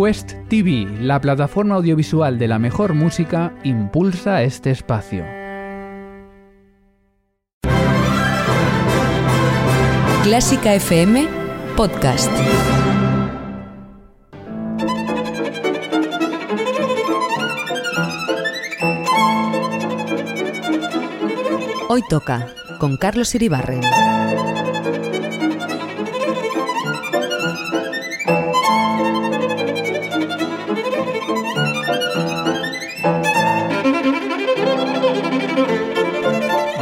Quest TV, la plataforma audiovisual de la mejor música, impulsa este espacio. Clásica FM Podcast. Hoy toca con Carlos Iribarren.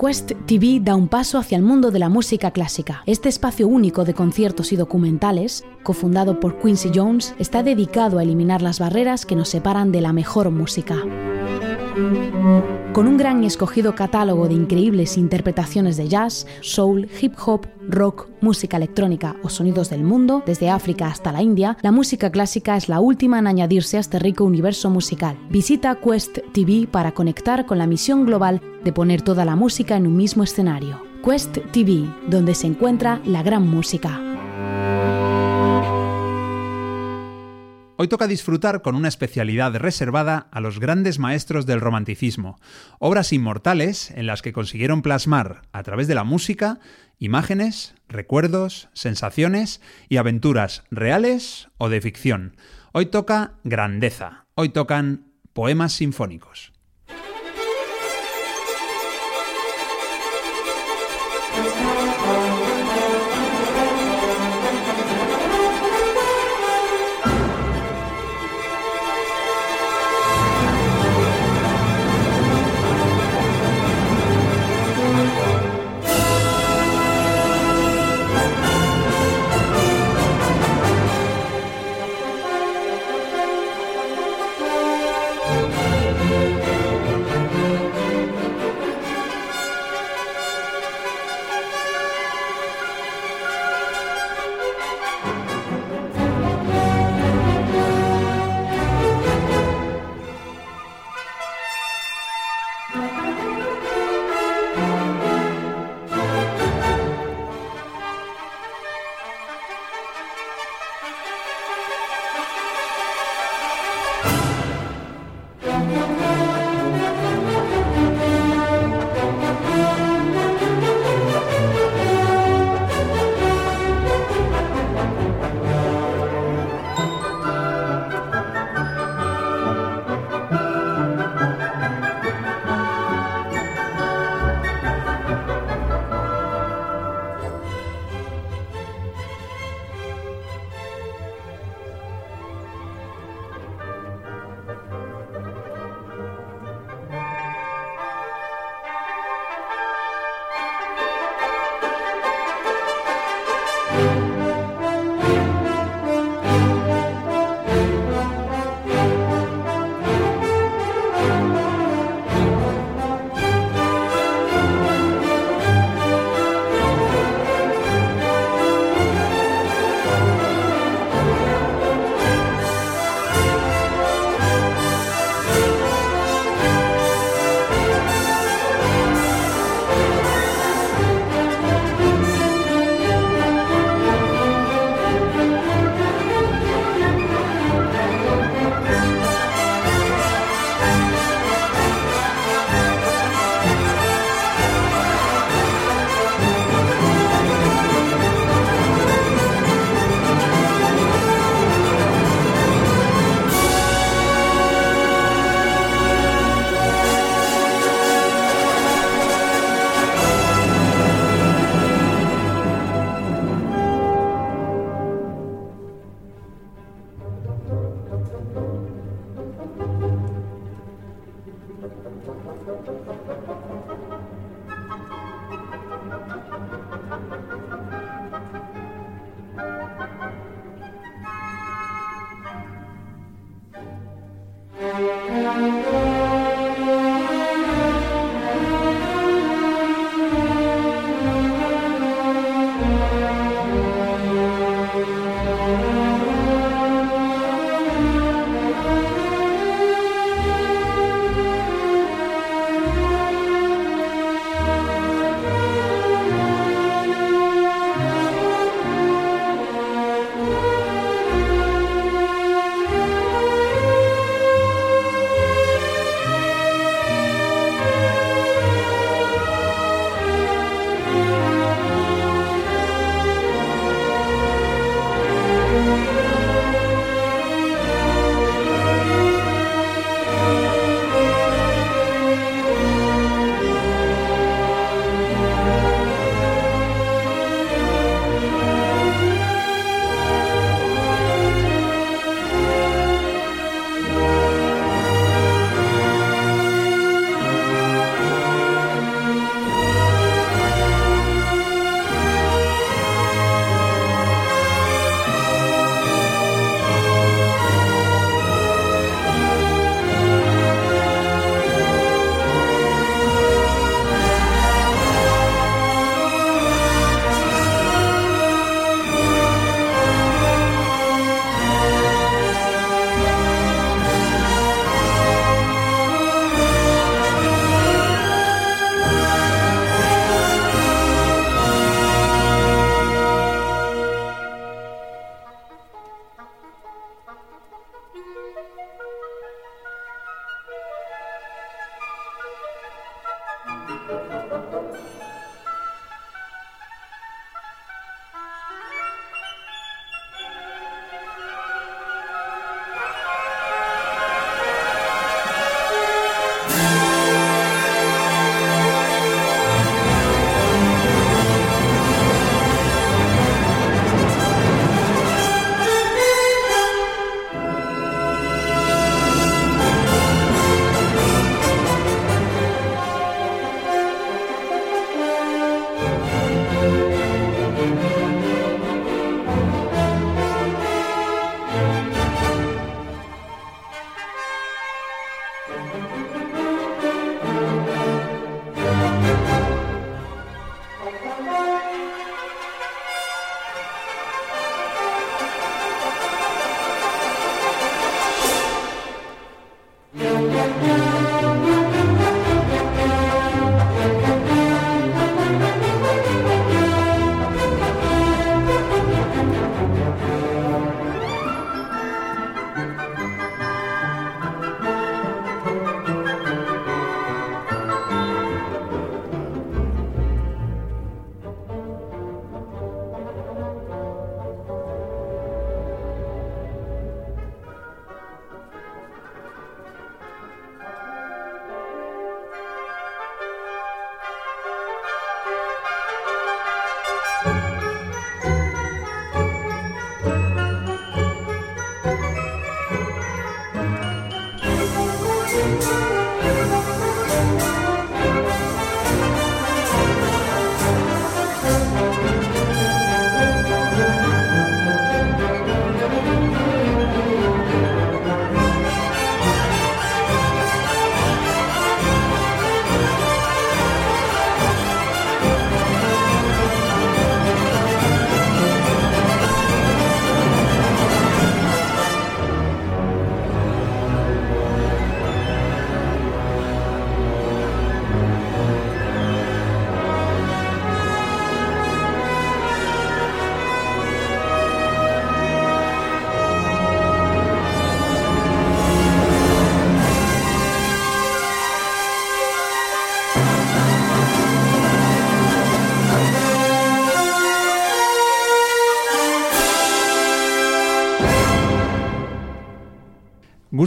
Quest TV da un paso hacia el mundo de la música clásica. Este espacio único de conciertos y documentales, cofundado por Quincy Jones, está dedicado a eliminar las barreras que nos separan de la mejor música. Con un gran y escogido catálogo de increíbles interpretaciones de jazz, soul, hip hop, rock, música electrónica o sonidos del mundo, desde África hasta la India, la música clásica es la última en añadirse a este rico universo musical. Visita Quest TV para conectar con la misión global de poner toda la música en un mismo escenario. Quest TV, donde se encuentra la gran música. Hoy toca disfrutar con una especialidad reservada a los grandes maestros del romanticismo, obras inmortales en las que consiguieron plasmar, a través de la música, imágenes, recuerdos, sensaciones y aventuras reales o de ficción. Hoy toca grandeza, hoy tocan poemas sinfónicos.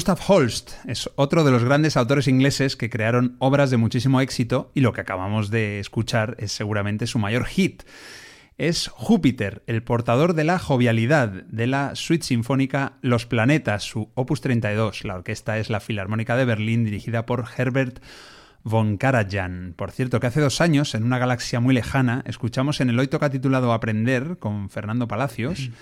Gustav Holst es otro de los grandes autores ingleses que crearon obras de muchísimo éxito y lo que acabamos de escuchar es seguramente su mayor hit. Es Júpiter, el portador de la jovialidad de la suite sinfónica Los Planetas, su opus 32. La orquesta es la Filarmónica de Berlín dirigida por Herbert von Karajan. Por cierto, que hace dos años, en una galaxia muy lejana, escuchamos en el hoy toca titulado Aprender con Fernando Palacios.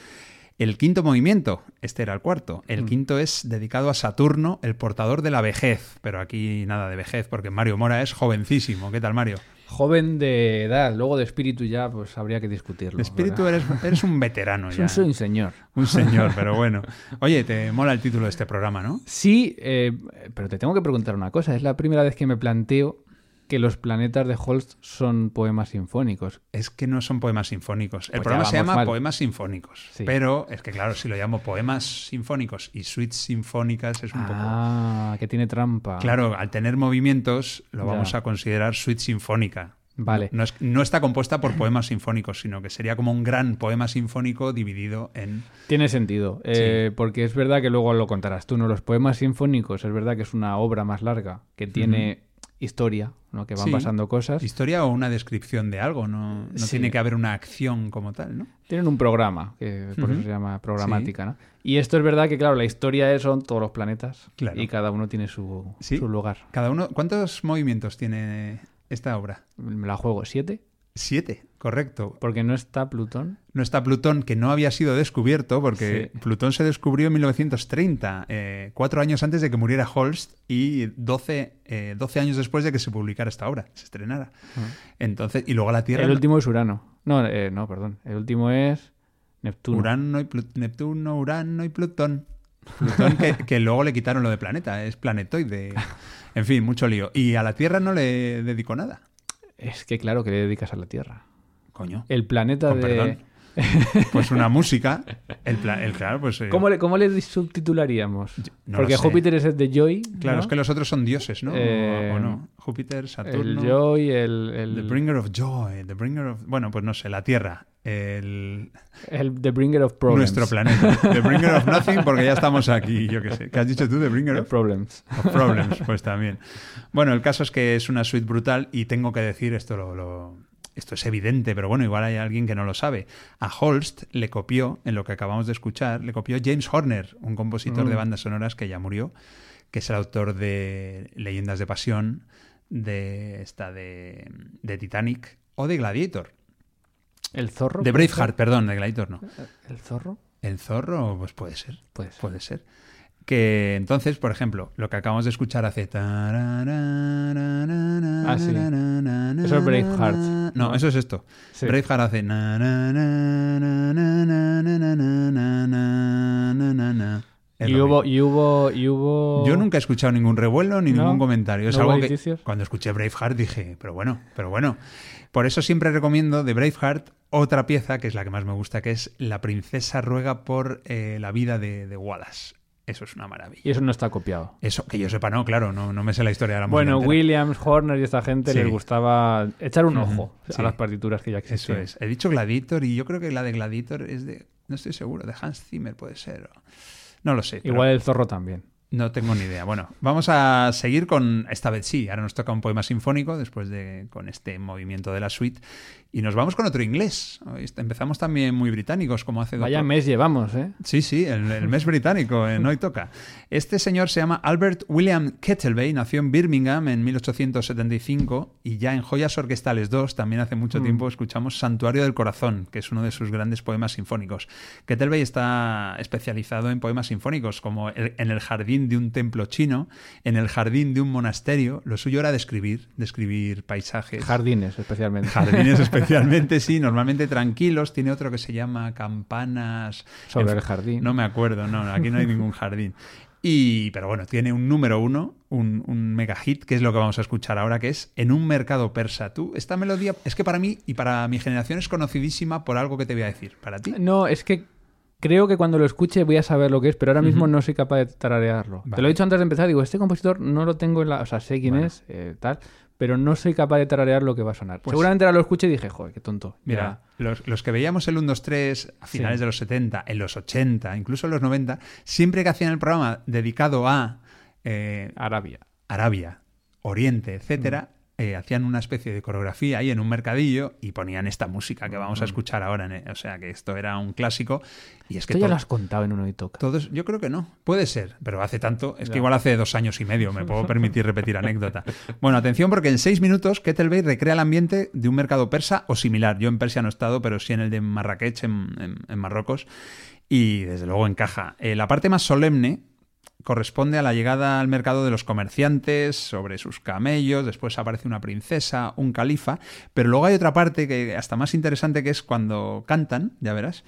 El quinto movimiento, este era el cuarto. El mm. quinto es dedicado a Saturno, el portador de la vejez. Pero aquí nada de vejez, porque Mario Mora es jovencísimo. ¿Qué tal, Mario? Joven de edad, luego de espíritu ya, pues habría que discutirlo. De espíritu eres, eres, un veterano ya. Soy un señor. Un señor, pero bueno. Oye, te mola el título de este programa, ¿no? Sí, eh, pero te tengo que preguntar una cosa. Es la primera vez que me planteo que los planetas de Holst son poemas sinfónicos. Es que no son poemas sinfónicos. El pues programa se llama Poemas Sinfónicos. Pero es que, claro, si lo llamo poemas sinfónicos y suites sinfónicas es un poco. Ah, que tiene trampa. Claro, al tener movimientos lo vamos a considerar suite sinfónica. Vale. No, no, está compuesta por poemas sinfónicos, sino que sería como un gran poema sinfónico dividido en. Tiene sentido, eh, porque es verdad que luego lo contarás tú, ¿no? Los poemas sinfónicos, es verdad que es una obra más larga, que tiene historia, ¿no? que van pasando cosas. Historia o una descripción de algo, no, no tiene que haber una acción como tal, ¿no? Tienen un programa, que por eso se llama programática, ¿no? Y esto es verdad que, claro, la historia es, son todos los planetas y cada uno tiene su, su lugar. Cada uno, ¿Cuántos movimientos tiene esta obra? Me la juego, ¿siete? Siete, correcto. Porque no está Plutón. No está Plutón, que no había sido descubierto, porque Plutón se descubrió en 1930, eh, cuatro años antes de que muriera Holst y 12, eh, años después de que se publicara esta obra, se estrenara. Ah. Entonces, y luego la Tierra. El último es Urano. No, eh, no, perdón. El último es Neptuno. Urano y Neptuno, Urano y Plutón. Plutón que, que, luego le quitaron lo de planeta, es planetoide. En fin, mucho lío. Y a la Tierra no le dedicó nada. Es que claro que le dedicas a la Tierra. Coño. El planeta de... Pues una música. El, claro, pues, eh, ¿Cómo, le, ¿Cómo, le, subtitularíamos? Porque Júpiter es el de Joy. Claro, es que los otros son dioses, ¿no? Eh, ¿O, no? Júpiter, Saturno. El Joy, el, el, The Bringer of Joy. The Bringer of. Bueno, pues no sé, la Tierra. El. El The Bringer of Problems. Nuestro planeta. The Bringer of Nothing, porque ya estamos aquí, yo qué sé. ¿Qué has dicho tú? The Bringer of. Problems. Of Problems, pues también. Bueno, el caso es que es una suite brutal y tengo que decir, esto lo esto es evidente, pero bueno, igual hay alguien que no lo sabe. A Holst le copió, en lo que acabamos de escuchar, le copió James Horner, un compositor de mm. bandas sonoras que ya murió, que es el autor de Leyendas de Pasión, de esta de, Titanic o de Gladiator. ¿El zorro? De Braveheart, perdón, de Gladiator no. ¿El zorro? El zorro, pues puede ser. Puede ser. Puede ser que entonces, por ejemplo, lo que acabamos de escuchar hace... Ah. Eso es Braveheart. No, eso es esto. Braveheart hace... Y hubo, y hubo, y hubo, Yo nunca he escuchado ningún revuelo ni ningún comentario. Es algo que cuando escuché Braveheart dije, pero bueno, pero bueno. Por eso siempre recomiendo de Braveheart otra pieza que es la que más me gusta, que es La princesa ruega por eh, la vida de, de Wallace. Eso es una maravilla. Y eso no está copiado. Eso, que yo sepa, no, claro, no, no me sé la historia de la Bueno, Williams, Horner y esta gente les gustaba echar un ojo a las partituras que ya existían. Eso es. He dicho Gladiator y yo creo que la de Gladiator es de, no estoy seguro, de Hans Zimmer puede ser. No lo sé. Igual el zorro también. No tengo ni idea. Bueno, vamos a seguir con, esta vez sí, ahora nos toca un poema sinfónico después de con este movimiento de la suite y nos vamos con otro inglés. Empezamos también muy británicos, como hace... Vaya mes llevamos, ¿eh? Sí, sí, el, mes británico, en hoy toca. Este señor se llama Albert William Kettleby, nació en Birmingham en 1875 y ya en Joyas Orquestales 2, también hace mucho mm. tiempo, escuchamos Santuario del Corazón, que es uno de sus grandes poemas sinfónicos. Kettleby está especializado en poemas sinfónicos, como En el jardín de un templo chino, En el jardín de un monasterio. Lo suyo era describir, describir paisajes. Jardines, especialmente. Jardines especialmente especialmente sí, normalmente tranquilos. Tiene otro que se llama Campanas. Sobre el jardín. No me acuerdo, no, aquí no hay ningún jardín. Y, pero bueno, tiene un número uno, un, un, mega hit, que es lo que vamos a escuchar ahora, que es En un mercado persa. Tú, esta melodía es que para mí y para mi generación es conocidísima por algo que te voy a decir. ¿Para ti? No, es que creo que cuando lo escuche voy a saber lo que es, pero ahora mismo no soy capaz de tararearlo. Te lo he dicho antes de empezar, digo, este compositor no lo tengo en la... O sea, sé quién es, eh, tal, pero no soy capaz de tararear lo que va a sonar. Pues Seguramente ahora lo escuché y dije, joder, qué tonto. Mira, los, que veíamos el 1, 2, 3 a finales de los 70, en los 80, incluso en los 90, siempre que hacían el programa dedicado a... Eh, Arabia. Arabia, Oriente, etcétera, eh, hacían una especie de coreografía ahí en un mercadillo y ponían esta música que vamos a escuchar ahora. E, o sea, que esto era un clásico. Y es que esto ya lo has contado en uno y toca. Todos, yo creo que no. Puede ser, pero hace tanto. Es que igual hace dos años y medio me puedo permitir repetir anécdota. Bueno, atención porque en seis minutos Kettlebell recrea el ambiente de un mercado persa o similar. Yo en Persia no he estado, pero sí en el de Marrakech, en, Marruecos. Y desde luego encaja. Eh, la parte más solemne corresponde a la llegada al mercado de los comerciantes sobre sus camellos, después aparece una princesa, un califa, pero luego hay otra parte que hasta más interesante que es cuando cantan, ya verás,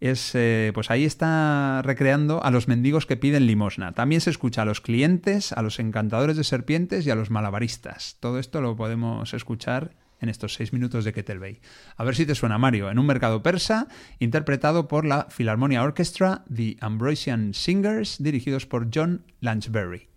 es eh, pues ahí está recreando a los mendigos que piden limosna. También se escucha a los clientes, a los encantadores de serpientes y a los malabaristas. Todo esto lo podemos escuchar en estos seis minutos de Kettle. A ver si te suena Mario, en un mercado persa, interpretado por la Philharmonia Orchestra, The Ambrosian Singers, dirigidos por John Lanchberry.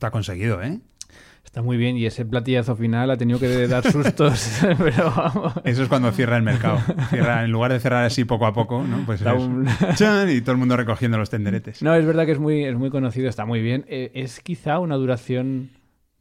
Está conseguido, ¿eh? Está muy bien y ese platillazo final ha tenido que dar sustos, pero vamos. Eso es cuando cierra el mercado. Cierra, en lugar de cerrar así poco a poco, ¿no? Pues es- un- ¡chan! y todo el mundo recogiendo los tenderetes. No, es verdad que es muy, es muy conocido, está muy bien. Eh, es quizá una duración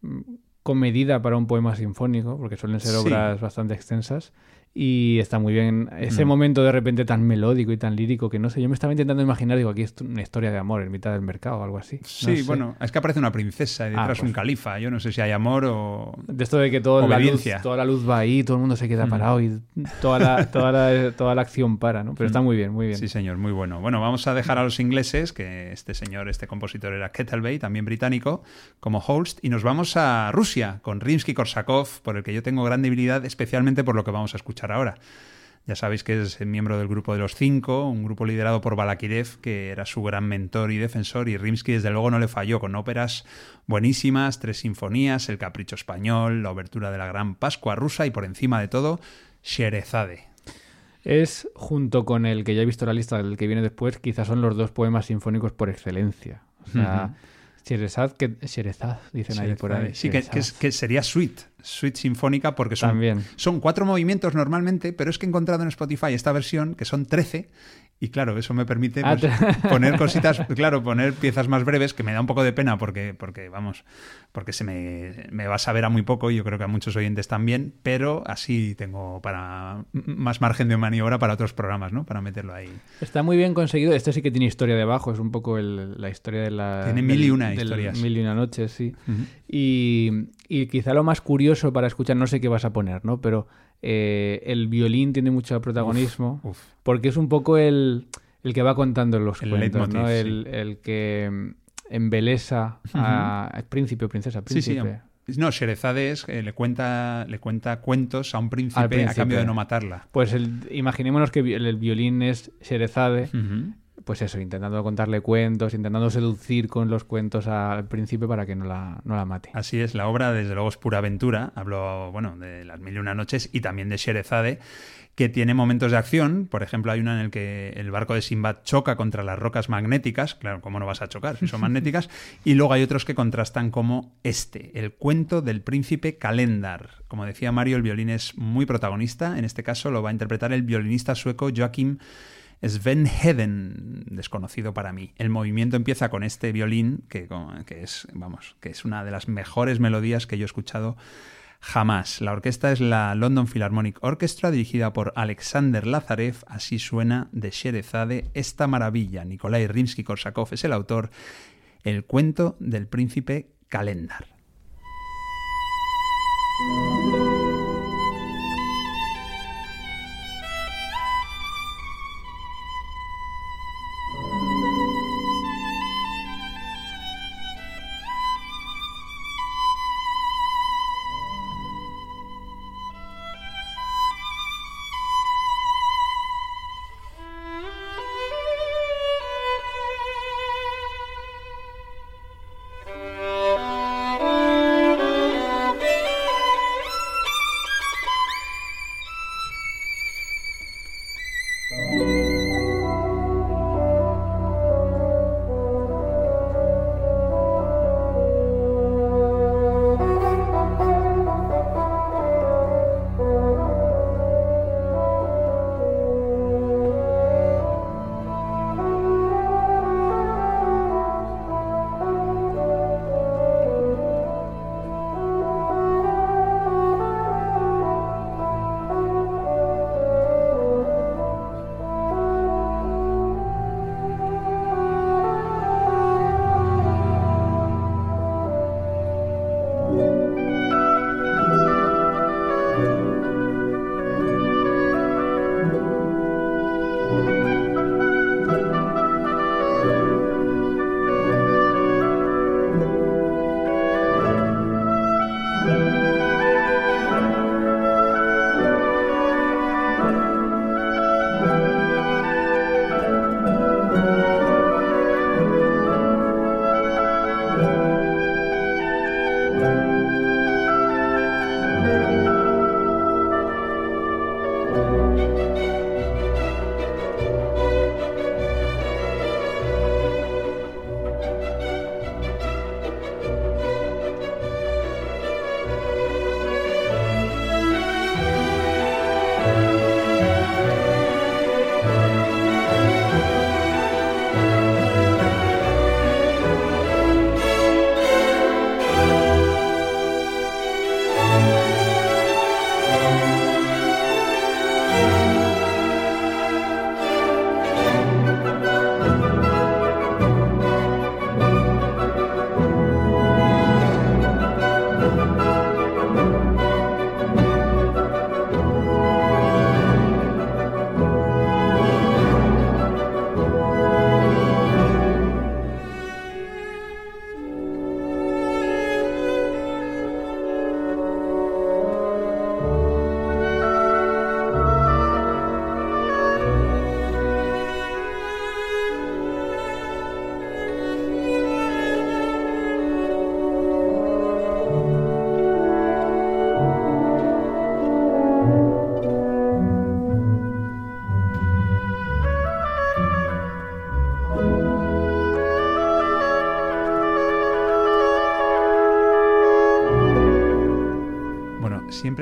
mm, comedida para un poema sinfónico, porque suelen ser Sí. obras bastante extensas. Y está muy bien. Ese Mm. momento de repente tan melódico y tan lírico que no sé, yo me estaba intentando imaginar, digo, aquí es una historia de amor en mitad del mercado o algo así. No Sí, sé. bueno, es que aparece una princesa y Ah, detrás pues. un califa. Yo no sé si hay amor o... De esto de que toda la, luz, toda la luz va ahí, todo el mundo se queda Mm. parado y toda la, toda la, toda la acción para, ¿no? Pero está muy bien, muy bien. Sí, señor, muy bueno. Bueno, vamos a dejar a los ingleses, que este señor, este compositor era Kettlebay, también británico, como host, y nos vamos a Rusia con Rimsky-Korsakov, por el que yo tengo gran debilidad, especialmente por lo que vamos a escuchar ahora. Ya sabéis que es miembro del grupo de los cinco, un grupo liderado por Balakirev, que era su gran mentor y defensor, y Rimsky desde luego no le falló, con óperas buenísimas, tres sinfonías, El Capricho Español, la obertura de la Gran Pascua Rusa y por encima de todo, Sherezade. Es, junto con el que ya he visto la lista del que viene después, quizás son los dos poemas sinfónicos por excelencia. O sea, Sherezad, que Sherezad, dicen ahí por ahí. Sí, que, que es- Sherezad. que sería suite, suite sinfónica, porque son, También. son cuatro movimientos normalmente, pero es que he encontrado en Spotify esta versión que son 13. Y claro, eso me permite Ah, pues, poner cositas, claro, poner piezas más breves, que me da un poco de pena porque, porque vamos, porque se me, me va a saber a muy poco y yo creo que a muchos oyentes también, pero así tengo para más margen de maniobra para otros programas, ¿no? Para meterlo ahí. Está muy bien conseguido. Este sí que tiene historia debajo, es un poco el- la historia de la. Tiene mil y una del historias. Mil y una noches, sí. Y, y quizá lo más curioso para escuchar, no sé qué vas a poner, ¿no? Pero eh, el violín tiene mucho protagonismo Uf. porque es un poco el, el que va contando los El cuentos, leitmotiv, ¿no? sí. El, el que mm, embelesa a príncipe o princesa, Sí, sí. príncipe. No, Sherezade es, eh, le, cuenta, le cuenta cuentos a un príncipe, a príncipe. cambio de no matarla. Pues el, imaginémonos que el violín es Sherezade, pues eso, intentando contarle cuentos, intentando seducir con los cuentos al príncipe para que no la, no la mate. Así es, la obra desde luego es pura aventura. Hablo, bueno, de las mil y una noches y también de Sherezade, que tiene momentos de acción. Por ejemplo, hay una en el que el barco de Simbad choca contra las rocas magnéticas. Claro, ¿cómo no vas a chocar si son magnéticas? Y luego hay otros que contrastan como este, el cuento del príncipe Calendar. Como decía Mario, el violín es muy protagonista. En este caso lo va a interpretar el violinista sueco Joachim Sven Heden, desconocido para mí. El movimiento empieza con este violín, que, que es, vamos, que es una de las mejores melodías que yo he escuchado jamás. La orquesta es la London Philharmonic Orchestra, dirigida por Alexander Lazarev. Así suena de Sherezade esta maravilla. Nikolai Rimsky-Korsakov es el autor. El cuento del príncipe Calendar.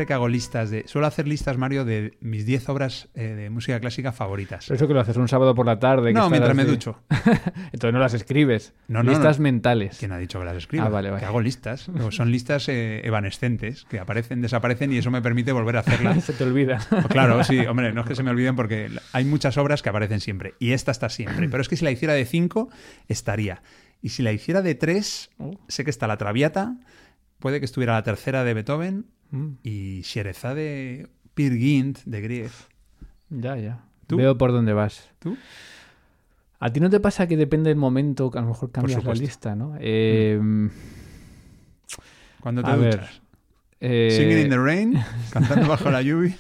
Que hago listas de. Suelo hacer listas, Mario, de mis 10 obras eh, de música clásica favoritas. Pero eso que lo haces un sábado por la tarde. no, mientras me ducho. Entonces no las escribes. No, listas mentales. ¿Quién ha dicho que las escribo? Ah, vale, vale. Que hago listas. son listas eh, evanescentes que aparecen, desaparecen y eso me permite volver a hacerlas. se te olvida. claro, sí, hombre, no es que se me olviden porque hay muchas obras que aparecen siempre y esta está siempre. Pero es que si la hiciera de 5, estaría. Y si la hiciera de 3, sé que está la Traviata, puede que estuviera la tercera de Beethoven mm. y Sherezade Peer Gynt de Grieg. Ya, ya. Veo por dónde vas. ¿Tú? ¿A ti no te pasa que depende del momento que a lo mejor cambias la lista, no? Eh, Cuando te duchas. Eh, Singing in the Rain, cantando bajo la lluvia.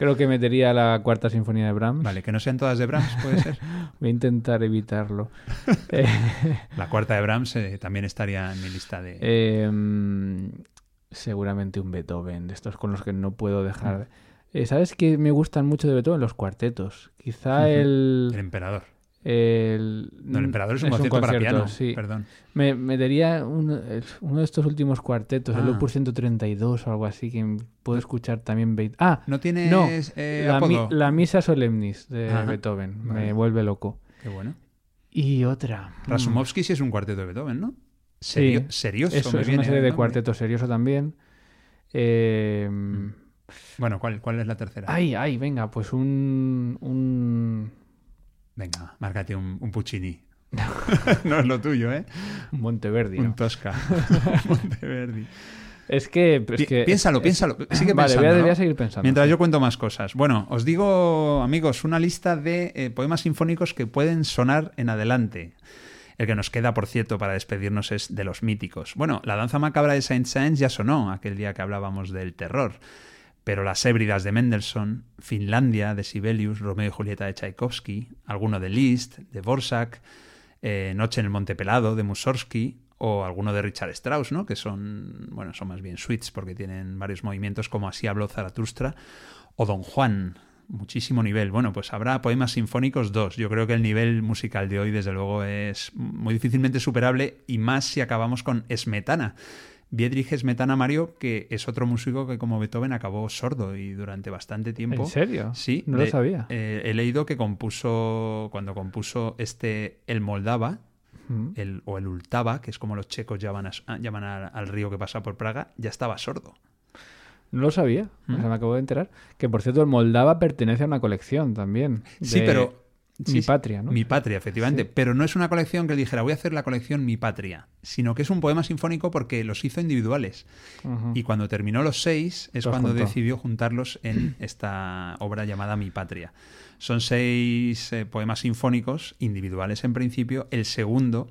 Creo que metería la cuarta sinfonía de Brahms. Vale, que no sean todas de Brahms, puede ser. Voy a intentar evitarlo. la cuarta de Brahms eh, también estaría en mi lista de. Em, seguramente un Beethoven, de estos con los que no puedo dejar. Mm. ¿Sabes que me gustan mucho de Beethoven? Los cuartetos. Quizá el. El emperador. El, no, el emperador es un, concierto, para piano, sí. perdón. Me, me daría uno, de estos últimos cuartetos, el ah. Opus 132 o algo así, que puedo escuchar también. Ah, ¿no tienes eh, la, Misa Solemnis de Beethoven, me vuelve loco. Qué bueno. Y otra. Mm. Rasumovsky sí es un cuarteto de Beethoven, ¿no? Serio, sí, serioso. Eso, es una serie de cuartetos serioso también. Eh, bueno, ¿cuál, ¿cuál es la tercera? Ay, ay, venga, pues un, un Venga, márcate un, un Puccini. no es lo tuyo, ¿eh? Un Monteverdi. Un Tosca. Monteverdi. Es que, es que, piénsalo, piénsalo. Sigue vale, pensando. Voy a, seguir pensando. Mientras yo cuento más cosas. Bueno, os digo, amigos, una lista de eh, poemas sinfónicos que pueden sonar en adelante. El que nos queda, por cierto, para despedirnos es de los míticos. Bueno, la danza macabra de Saint-Saëns ya sonó aquel día que hablábamos del terror pero las hébridas de Mendelssohn, Finlandia de Sibelius, Romeo y Julieta de Tchaikovsky, alguno de Liszt, de Borsak, eh, Noche en el Monte Pelado de Mussorgsky o alguno de Richard Strauss, ¿no? que son, bueno, son más bien suites porque tienen varios movimientos como Así habló Zaratustra o Don Juan, muchísimo nivel. Bueno, pues habrá poemas sinfónicos dos. Yo creo que el nivel musical de hoy, desde luego, es muy difícilmente superable y más si acabamos con Esmetana, Biedrich Smetana Mario, que es otro músico que como Beethoven acabó sordo y durante bastante tiempo. ¿En serio? Sí. No lo sabía. Eh, he leído que compuso, cuando compuso este El Moldava, el, o el Ultava, que es como los checos llaman, llaman al, río que pasa por Praga, ya estaba sordo. No lo sabía, o sea, me acabo de enterar. Que por cierto, el Moldava pertenece a una colección también. Sí, pero mi patria, ¿no? Mi patria, efectivamente. Pero no es una colección que él dijera, voy a hacer la colección Mi patria, sino que es un poema sinfónico porque los hizo individuales. Y cuando terminó los seis es cuando decidió juntarlos en esta obra llamada Mi patria. Son seis eh, poemas sinfónicos, individuales en principio. El segundo,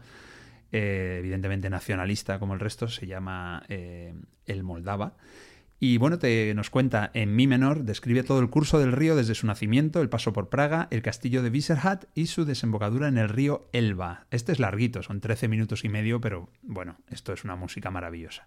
eh, evidentemente nacionalista como el resto, se llama eh, El Moldava. Y bueno, te, nos cuenta en mi menor, describe todo el curso del río desde su nacimiento, el paso por Praga, el castillo de Viserhat y su desembocadura en el río Elba. Este es larguito, son 13 minutos y medio, pero bueno, esto es una música maravillosa.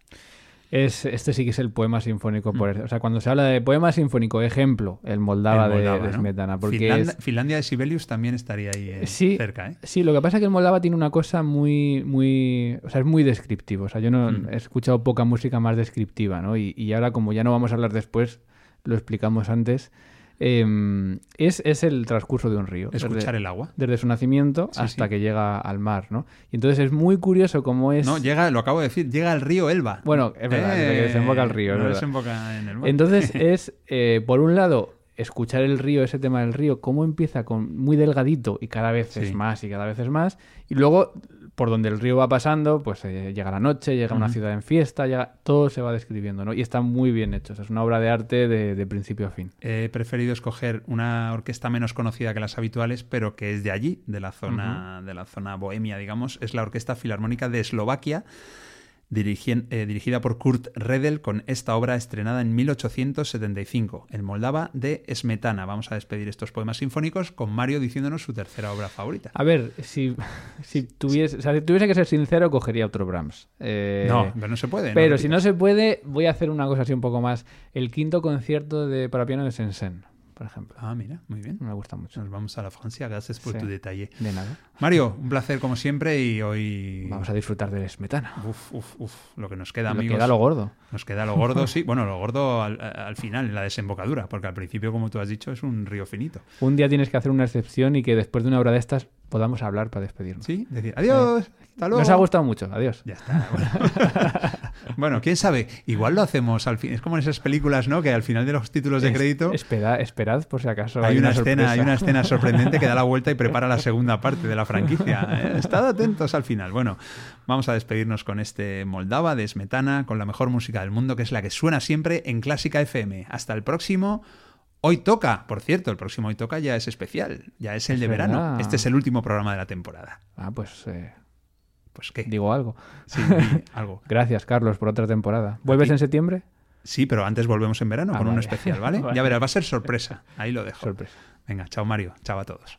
Es, este sí que es el poema sinfónico. Por, mm. O sea, cuando se habla de poema sinfónico, ejemplo, el Moldava, de, Smetana. Porque Finlandia, de Sibelius también estaría ahí eh, cerca. ¿eh? Sí, lo que pasa es que el Moldava tiene una cosa muy, muy. O sea, es muy descriptivo. O sea, yo no mm. he escuchado poca música más descriptiva, ¿no? Y, y ahora, como ya no vamos a hablar después, lo explicamos antes. Em, es, es, el transcurso de un río. Escuchar el agua. Desde su nacimiento hasta que llega al mar, ¿no? Y entonces es muy curioso cómo es... No, llega, lo acabo de decir, llega al río Elba. Bueno, es verdad, que desemboca el río. No desemboca en el mar. Entonces es, eh, por un lado, escuchar el río, ese tema del río, cómo empieza con muy delgadito y cada vez es más y cada vez es más, y luego por donde el río va pasando, pues eh, llega la noche, llega una ciudad en fiesta, ya todo se va describiendo, ¿no? Y está muy bien hecho, es una obra de arte de, principio a fin. He preferido escoger una orquesta menos conocida que las habituales, pero que es de allí, de la zona, de la zona bohemia, digamos, es la Orquesta Filarmónica de Eslovaquia eh, dirigida por Kurt Redel con esta obra estrenada en 1875, el Moldava de Smetana. Vamos a despedir estos poemas sinfónicos con Mario diciéndonos su tercera obra favorita. A ver, si, si, tuviese, tuviese que ser sincero, cogería otro Brahms. Eh, no, pero no se puede. Pero si no se puede, voy a hacer una cosa así un poco más. El quinto concierto de, para piano de Sensen por ejemplo. Ah, mira, muy bien. Me gusta mucho. Nos vamos a la Francia, gracias por Sí. tu detalle. De nada. Mario, un placer como siempre y hoy... Vamos a disfrutar del Smetana. Uf, uf, uf, lo que nos queda, Lo amigos. queda lo gordo. Nos queda lo gordo, sí. Bueno, lo gordo al, al final, en la desembocadura, porque al principio, como tú has dicho, es un río finito. Un día tienes que hacer una excepción y que después de una hora de estas podamos hablar para despedirnos. Sí, decir, adiós, hasta luego. Nos ha gustado mucho. Adiós. Ya está. Bueno. Bueno, quién sabe, igual lo hacemos al fin. Es como en esas películas, ¿no? Que al final de los títulos de crédito espera- esperad por si acaso. hay una, escena, hay una escena sorprendente que da la vuelta y prepara la segunda parte de la franquicia. ¿eh? Estad atentos al final. Bueno, vamos a despedirnos con este Moldava de Smetana, con la mejor música del mundo, que es la que suena siempre en Clásica FM. Hasta el próximo. Hoy toca, por cierto, el próximo Hoy toca ya es especial, ya es el Es de verano. Este es el último programa de la temporada. Ah, pues eh, Pues qué, digo algo. sí, algo. Gracias, Carlos, por otra temporada. ¿Vuelves en septiembre? Sí, pero antes volvemos en verano Ah, con un vale. especial, ¿vale? Vale. Ya verás, va a ser sorpresa. Ahí lo dejo. Sorpresa. Venga, chao Mario, chao a todos.